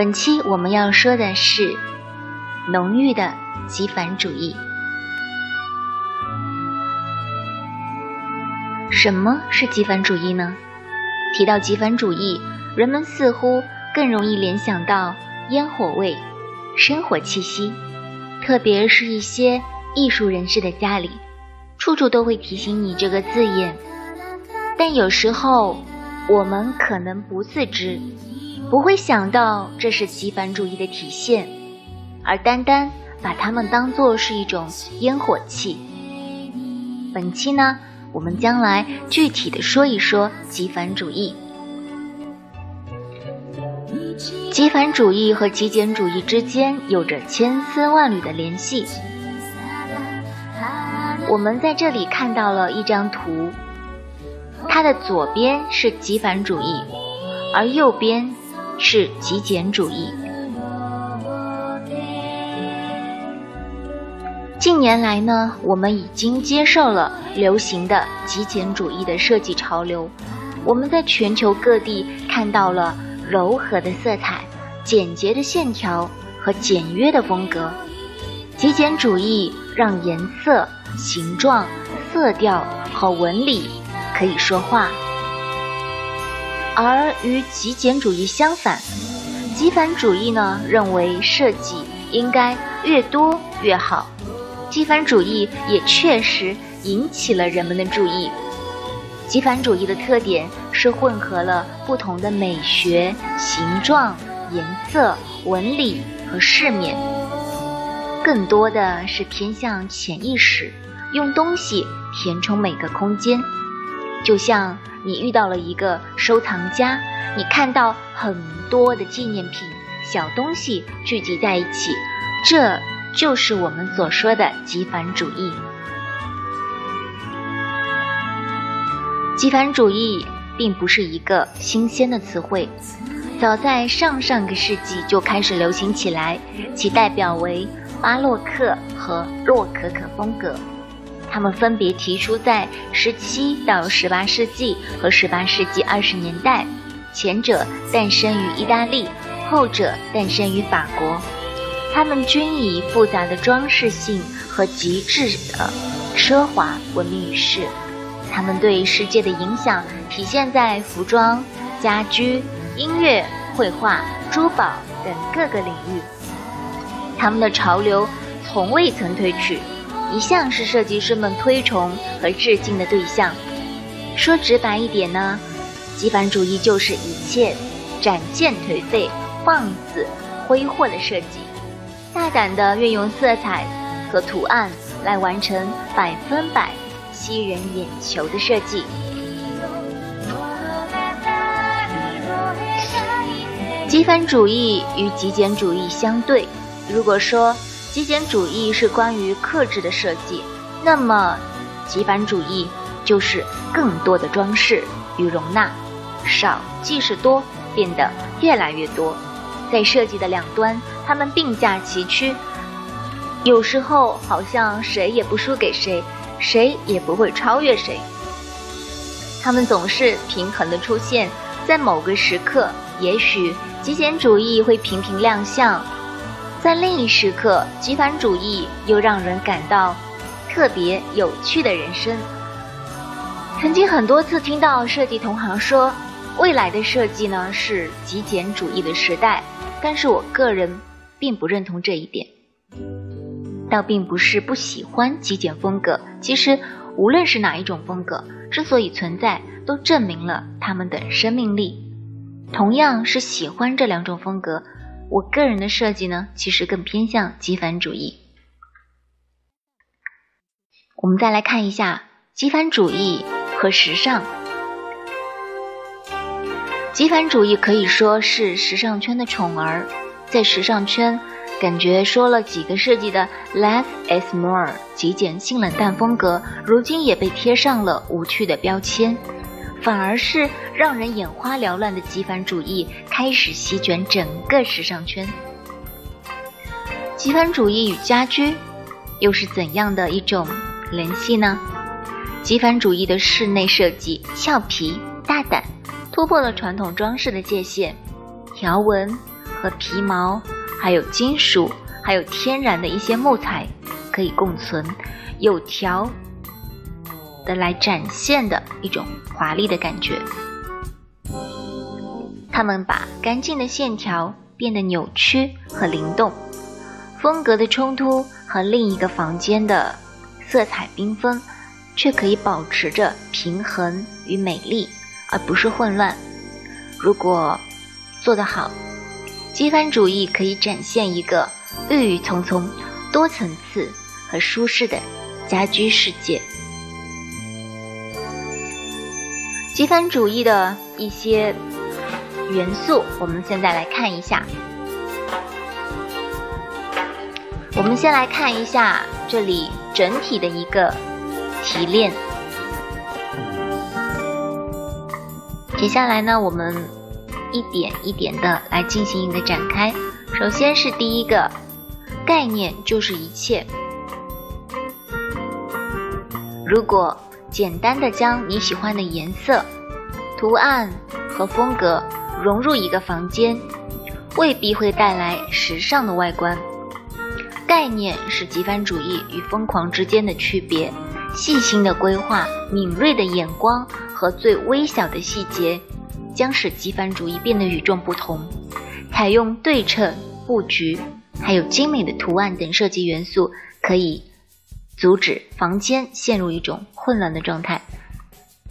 本期我们要说的是浓郁的极繁主义。什么是极繁主义呢？提到极繁主义，人们似乎更容易联想到烟火味、生活气息，特别是一些艺术人士的家里，处处都会提醒你这个字眼。但有时候，我们可能不自知。不会想到这是极繁主义的体现，而单单把它们当作是一种烟火气。本期呢，我们将来具体的说一说极繁主义。极繁主义和极简主义之间有着千丝万缕的联系。我们在这里看到了一张图，它的左边是极繁主义，而右边。是极简主义。近年来呢，我们已经接受了流行的极简主义的设计潮流。我们在全球各地看到了柔和的色彩、简洁的线条和简约的风格。极简主义让颜色、形状、色调和纹理可以说话。而与极简主义相反，极繁主义呢认为设计应该越多越好。极繁主义也确实引起了人们的注意。极繁主义的特点是混合了不同的美学、形状、颜色、纹理和饰面，更多的是偏向潜意识，用东西填充每个空间，就像。你遇到了一个收藏家，你看到很多的纪念品、小东西聚集在一起，这就是我们所说的极繁主义。极繁主义并不是一个新鲜的词汇，早在上上个世纪就开始流行起来，其代表为巴洛克和洛可可风格。他们分别提出在十七到十八世纪和十八世纪二十年代，前者诞生于意大利，后者诞生于法国。他们均以复杂的装饰性和极致的奢华闻名于世。他们对世界的影响体现在服装、家居、音乐、绘画、珠宝等各个领域。他们的潮流从未曾褪去。一向是设计师们推崇和致敬的对象。说直白一点呢，极繁主义就是一切展现颓废、放肆、挥霍的设计，大胆的运用色彩和图案来完成百分百吸人眼球的设计。极繁主义与极简主义相对，如果说。极简主义是关于克制的设计，那么极繁主义就是更多的装饰与容纳，少即是多，变得越来越多。在设计的两端，他们并驾齐驱，有时候好像谁也不输给谁，谁也不会超越谁。他们总是平衡的出现，在某个时刻，也许极简主义会频频亮相。在另一时刻，极繁主义又让人感到特别有趣的人生。曾经很多次听到设计同行说，未来的设计呢是极简主义的时代，但是我个人并不认同这一点。倒并不是不喜欢极简风格，其实无论是哪一种风格，之所以存在，都证明了他们的生命力。同样是喜欢这两种风格。我个人的设计呢，其实更偏向极繁主义。我们再来看一下极繁主义和时尚。极繁主义可以说是时尚圈的宠儿，在时尚圈，感觉说了几个世纪的 less is more 极简性冷淡风格，如今也被贴上了无趣的标签。反而是让人眼花缭乱的极繁主义开始席卷整个时尚圈。极繁主义与家居又是怎样的一种联系呢？极繁主义的室内设计俏皮大胆，突破了传统装饰的界限，条纹和皮毛，还有金属，还有天然的一些木材可以共存，有条的来展现的一种华丽的感觉。他们把干净的线条变得扭曲和灵动，风格的冲突和另一个房间的色彩缤纷，却可以保持着平衡与美丽，而不是混乱。如果做得好，机帆主义可以展现一个郁郁葱葱、多层次和舒适的家居世界。机帆主义的一些。元素，我们现在来看一下。我们先来看一下这里整体的一个提炼。接下来呢，我们一点一点的来进行一个展开。首先是第一个概念，就是一切。如果简单的将你喜欢的颜色、图案和风格。融入一个房间，未必会带来时尚的外观。概念是极繁主义与疯狂之间的区别。细心的规划、敏锐的眼光和最微小的细节，将使极繁主义变得与众不同。采用对称布局，还有精美的图案等设计元素，可以阻止房间陷入一种混乱的状态。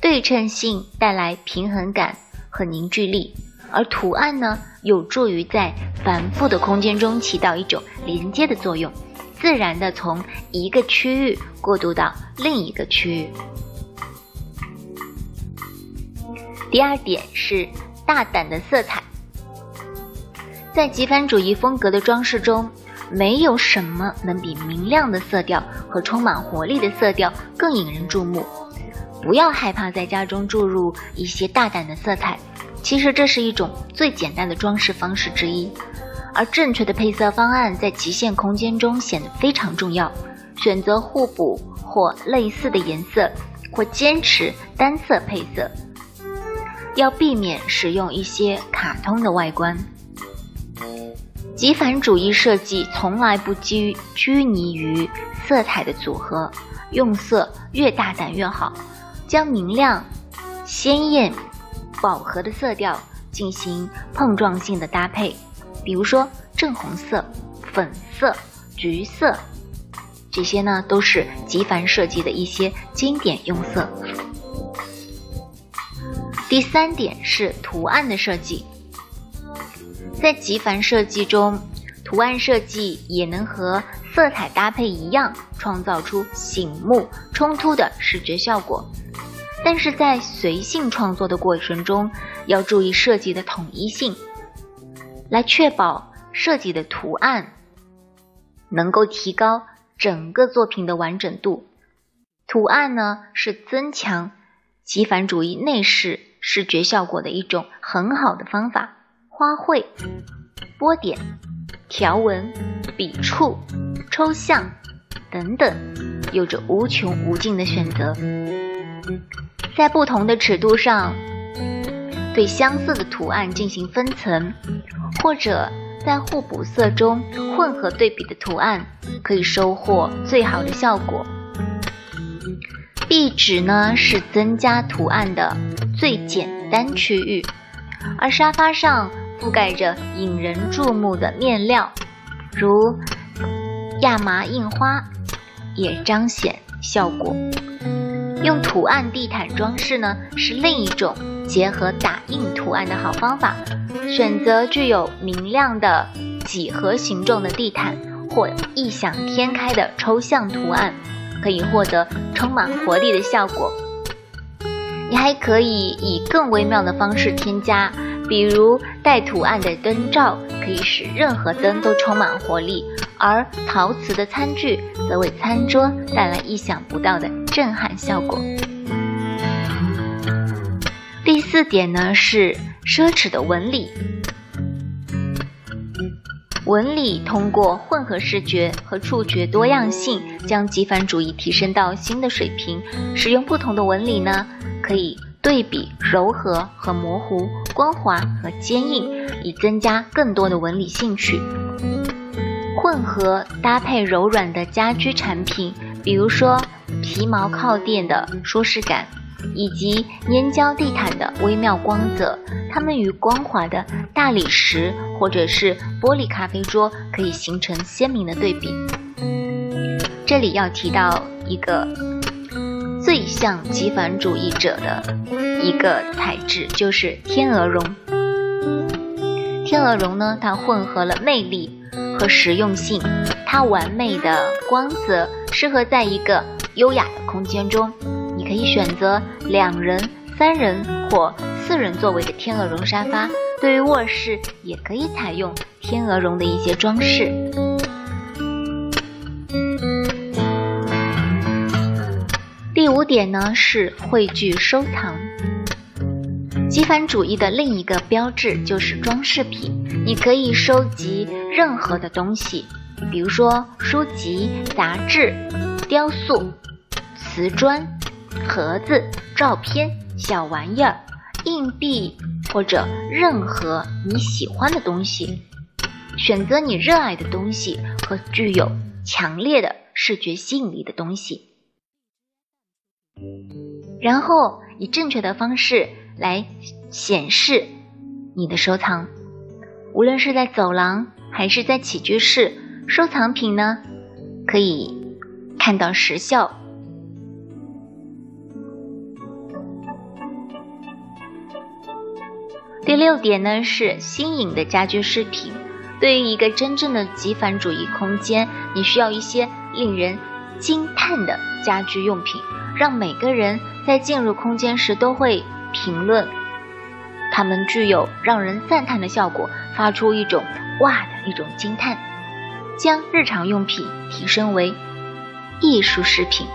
对称性带来平衡感和凝聚力。而图案呢，有助于在繁复的空间中起到一种连接的作用，自然的从一个区域过渡到另一个区域。第二点是大胆的色彩，在极繁主义风格的装饰中，没有什么能比明亮的色调和充满活力的色调更引人注目。不要害怕在家中注入一些大胆的色彩。其实这是一种最简单的装饰方式之一，而正确的配色方案在极限空间中显得非常重要。选择互补或类似的颜色，或坚持单色配色，要避免使用一些卡通的外观。极繁主义设计从来不拘拘泥于色彩的组合，用色越大胆越好，将明亮、鲜艳。饱和的色调进行碰撞性的搭配，比如说正红色、粉色、橘色，这些呢都是极繁设计的一些经典用色。第三点是图案的设计，在极繁设计中，图案设计也能和色彩搭配一样，创造出醒目、冲突的视觉效果。但是在随性创作的过程中，要注意设计的统一性，来确保设计的图案能够提高整个作品的完整度。图案呢，是增强极繁主义内饰视觉效果的一种很好的方法。花卉、波点、条纹、笔触、抽象等等，有着无穷无尽的选择。在不同的尺度上，对相似的图案进行分层，或者在互补色中混合对比的图案，可以收获最好的效果。壁纸呢是增加图案的最简单区域，而沙发上覆盖着引人注目的面料，如亚麻印花，也彰显效果。用图案地毯装饰呢，是另一种结合打印图案的好方法。选择具有明亮的几何形状的地毯，或异想天开的抽象图案，可以获得充满活力的效果。你还可以以更微妙的方式添加，比如带图案的灯罩，可以使任何灯都充满活力；而陶瓷的餐具则为餐桌带来意想不到的。震撼效果。第四点呢是奢侈的纹理。纹理通过混合视觉和触觉多样性，将极繁主义提升到新的水平。使用不同的纹理呢，可以对比、柔和和模糊、光滑和坚硬，以增加更多的纹理兴趣。混合搭配柔软的家居产品，比如说皮毛靠垫的舒适感，以及粘胶地毯的微妙光泽，它们与光滑的大理石或者是玻璃咖啡桌可以形成鲜明的对比。这里要提到一个最像极繁主义者的一个材质，就是天鹅绒。天鹅绒呢，它混合了魅力和实用性，它完美的光泽适合在一个优雅的空间中。你可以选择两人、三人或四人座位的天鹅绒沙发，对于卧室也可以采用天鹅绒的一些装饰。第五点呢是汇聚收藏。极繁主义的另一个标志就是装饰品。你可以收集任何的东西，比如说书籍、杂志、雕塑、瓷砖、盒子、照片、小玩意儿、硬币或者任何你喜欢的东西。选择你热爱的东西和具有强烈的视觉吸引力的东西。然后以正确的方式来显示你的收藏，无论是在走廊还是在起居室，收藏品呢可以看到时效。第六点呢是新颖的家居饰品。对于一个真正的极繁主义空间，你需要一些令人惊叹的家居用品。让每个人在进入空间时都会评论，它们具有让人赞叹的效果，发出一种“哇”的一种惊叹，将日常用品提升为艺术饰品。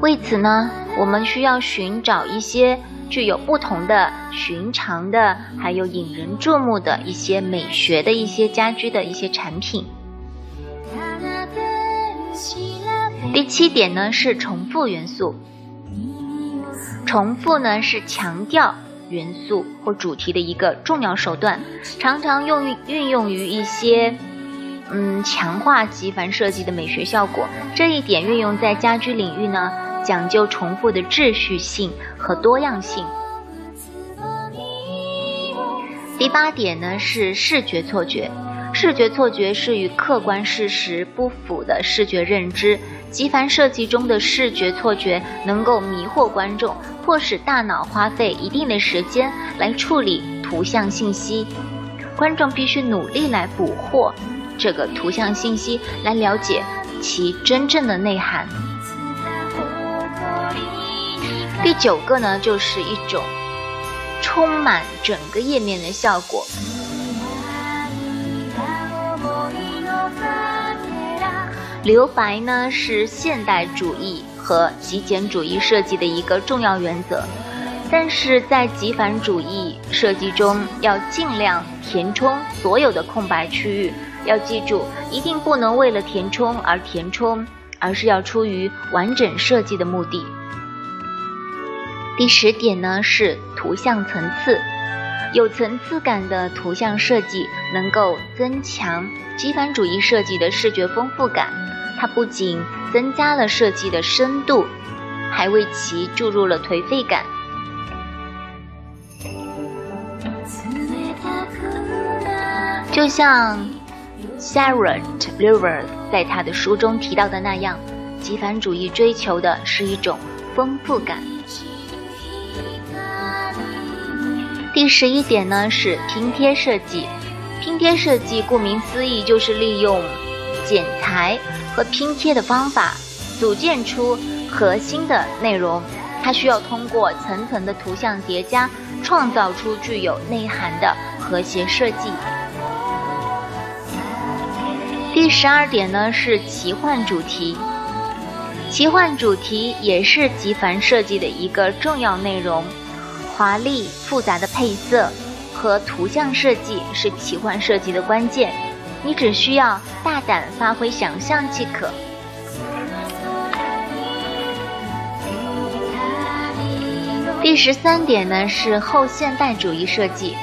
为此呢，我们需要寻找一些具有不同的、寻常的，还有引人注目的一些美学的一些家居的一些产品。第七点呢是重复元素，重复呢是强调元素或主题的一个重要手段，常常用于运用于一些嗯强化极繁设计的美学效果。这一点运用在家居领域呢，讲究重复的秩序性和多样性。第八点呢是视觉错觉，视觉错觉是与客观事实不符的视觉认知。极繁设计中的视觉错觉能够迷惑观众，迫使大脑花费一定的时间来处理图像信息。观众必须努力来捕获这个图像信息，来了解其真正的内涵。第九个呢，就是一种充满整个页面的效果。留白呢是现代主义和极简主义设计的一个重要原则，但是在极繁主义设计中要尽量填充所有的空白区域。要记住，一定不能为了填充而填充，而是要出于完整设计的目的。第十点呢是图像层次，有层次感的图像设计能够增强极繁主义设计的视觉丰富感。它不仅增加了设计的深度，还为其注入了颓废感。就像 Sarah l e w e r 在他的书中提到的那样，极繁主义追求的是一种丰富感。第十一点呢是拼贴设计，拼贴设计顾名思义就是利用剪裁。和拼贴的方法组建出核心的内容，它需要通过层层的图像叠加，创造出具有内涵的和谐设计。第十二点呢是奇幻主题，奇幻主题也是极繁设计的一个重要内容，华丽复杂的配色和图像设计是奇幻设计的关键。你只需要大胆发挥想象即可。第十三点呢是后现代主义设计。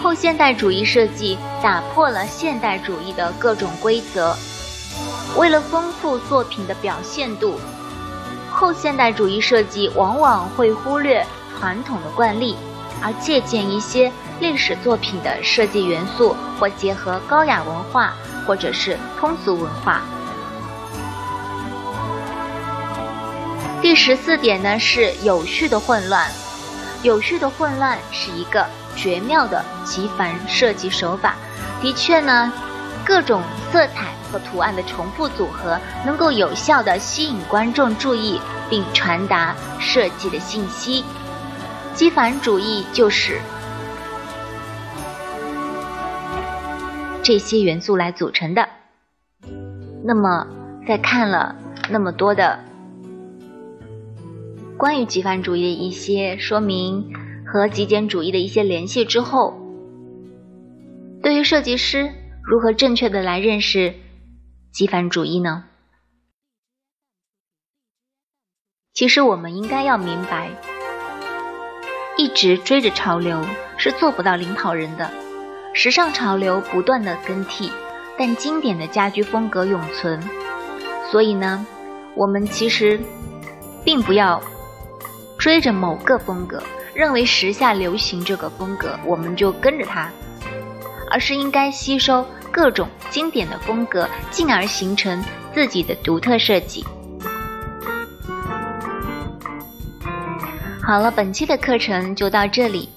后现代主义设计打破了现代主义的各种规则，为了丰富作品的表现度，后现代主义设计往往会忽略传统的惯例，而借鉴一些历史作品的设计元素，或结合高雅文化或者是通俗文化。第十四点呢是有序的混乱，有序的混乱是一个。绝妙的极繁设计手法，的确呢，各种色彩和图案的重复组合，能够有效的吸引观众注意，并传达设计的信息。极繁主义就是这些元素来组成的。那么，在看了那么多的关于极繁主义的一些说明。和极简主义的一些联系之后，对于设计师如何正确的来认识极繁主义呢？其实我们应该要明白，一直追着潮流是做不到领跑人的。时尚潮流不断的更替，但经典的家居风格永存。所以呢，我们其实并不要追着某个风格。认为时下流行这个风格，我们就跟着它，而是应该吸收各种经典的风格，进而形成自己的独特设计。好了，本期的课程就到这里。